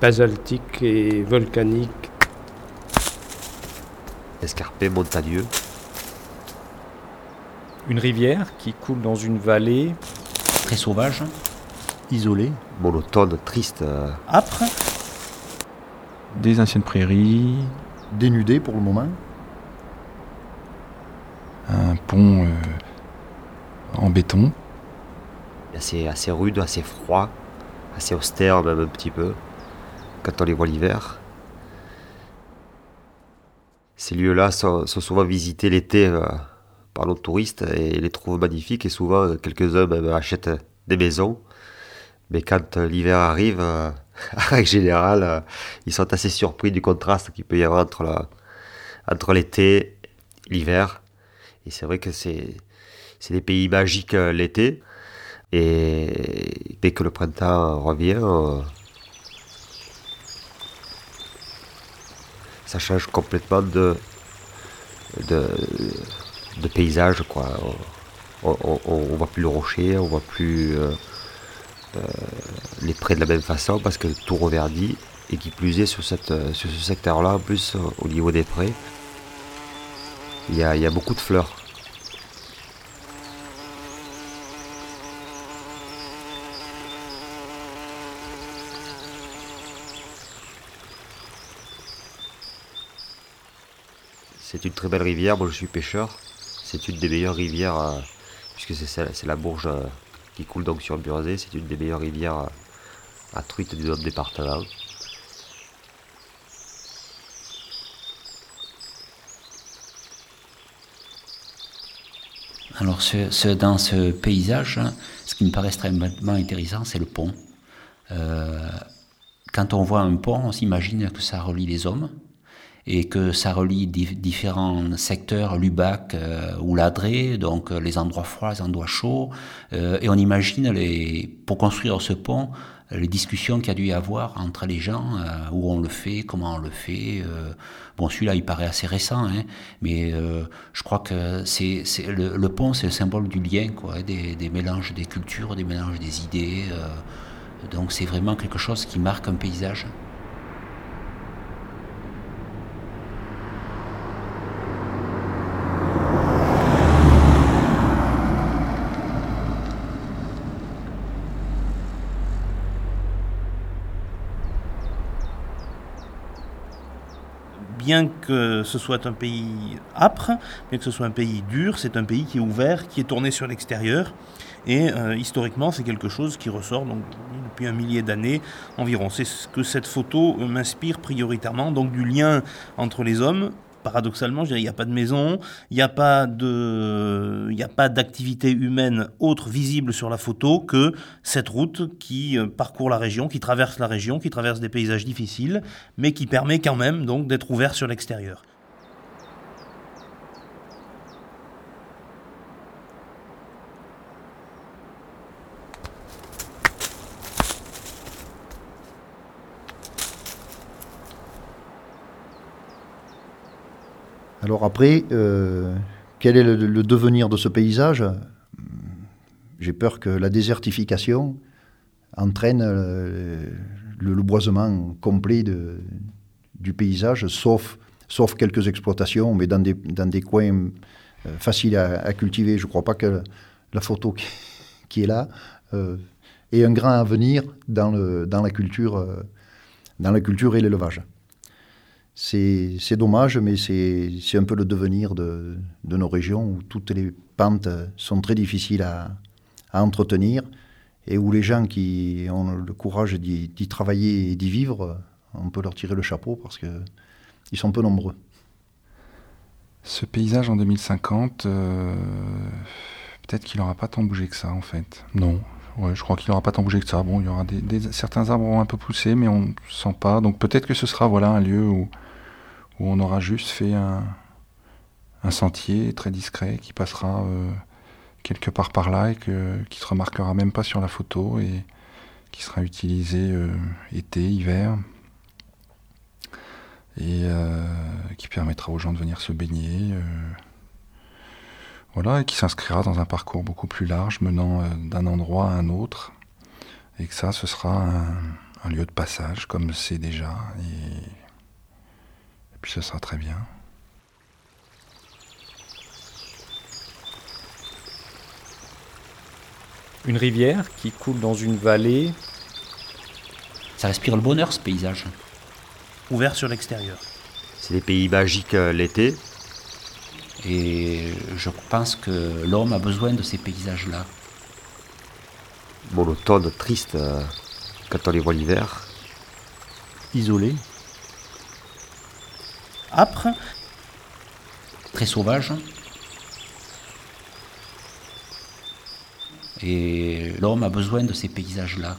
basaltique et volcanique. Escarpé, montagneux. Une rivière qui coule dans une vallée. Très sauvage. Isolée. Monotone, triste. Âpre. Des anciennes prairies. Dénudées pour le moment. Un pont euh, en béton. Assez, assez rude, assez froid, assez austère même un petit peu, quand on les voit l'hiver. Ces lieux-là sont, souvent visités l'été euh, par nos touristes et les trouvent magnifiques et souvent quelques-uns même achètent des maisons. Mais quand euh, l'hiver arrive, en règle générale, ils sont assez surpris du contraste qu'il peut y avoir entre, entre l'été, l'hiver. Et c'est vrai que c'est, c'est des pays magiques l'été. Et dès que le printemps revient, ça change complètement de, de, paysage. Quoi. On, ne voit plus le rocher, on voit plus euh, euh, les prés de la même façon parce que tout reverdit. Et qui plus est sur, cette, sur ce secteur-là, en plus au niveau des prés, il y a beaucoup de fleurs. C'est une très belle rivière. Moi, je suis pêcheur. C'est une des meilleures rivières, euh, puisque c'est la Bourge euh, qui coule donc sur Burzé. C'est une des meilleures rivières euh, à truite du département. Alors, dans ce paysage, hein, ce qui me paraît extrêmement intéressant, c'est le pont. quand on voit un pont, on s'imagine que ça relie les hommes, et que ça relie différents secteurs, Lubac euh, ou Ladré, donc euh, les endroits froids, les endroits chauds, euh, et on imagine les, pour construire ce pont les discussions qu'il y a dû y avoir entre les gens, où on le fait, comment on le fait. bon, celui-là, il paraît assez récent, hein, mais je crois que c'est, le, pont, c'est le symbole du lien, quoi, des, des, mélanges des cultures, des mélanges des idées. donc c'est vraiment quelque chose qui marque un paysage. Bien que ce soit un pays âpre, bien que ce soit un pays dur, c'est un pays qui est ouvert, qui est tourné sur l'extérieur. Et euh, historiquement, c'est quelque chose qui ressort depuis un millier d'années environ. C'est ce que cette photo m'inspire prioritairement, donc du lien entre les hommes paradoxalement, il n'y a pas de maison, il n'y a pas d'activité humaine autre visible sur la photo que cette route qui euh, parcourt la région, qui traverse la région, qui traverse des paysages difficiles, mais qui permet quand même d'être ouvert sur l'extérieur. Alors après, euh, quel est le, devenir de ce paysage? J'ai peur que la désertification entraîne euh, le, boisement complet du paysage, sauf, sauf quelques exploitations, mais dans des, dans des coins euh, faciles à, cultiver. Je ne crois pas que la photo qui, est là ait un grand avenir dans, dans, la, culture, dans la culture et l'élevage c'est dommage, mais c'est un peu le devenir de, nos régions où toutes les pentes sont très difficiles à, entretenir et où les gens qui ont le courage d'y travailler et d'y vivre, on peut leur tirer le chapeau parce qu'ils sont peu nombreux. Ce paysage en 2050, euh, peut-être qu'il n'aura pas tant bougé que ça en fait. Non, je crois qu'il n'aura pas tant bougé que ça. Bon, il y aura des, certains arbres vont un peu pousser, mais on ne sent pas. Donc peut-être que ce sera voilà un lieu où où on aura juste fait un, sentier très discret qui passera euh, quelque part par là et que, qui se remarquera même pas sur la photo et qui sera utilisé euh, été, hiver et euh, qui permettra aux gens de venir se baigner. voilà, et qui s'inscrira dans un parcours beaucoup plus large menant d'un endroit à un autre. Et que ça, ce sera un lieu de passage, comme c'est déjà, et puis ce sera très bien. Une rivière qui coule dans une vallée. Ça respire le bonheur, ce paysage. Ouvert sur l'extérieur. C'est des pays magiques euh, l'été. Et je pense que l'homme a besoin de ces paysages-là. Monotone, triste euh, quand on les voit l'hiver. Isolé. Âpre, Très sauvage. Et l'homme a besoin de ces paysages-là.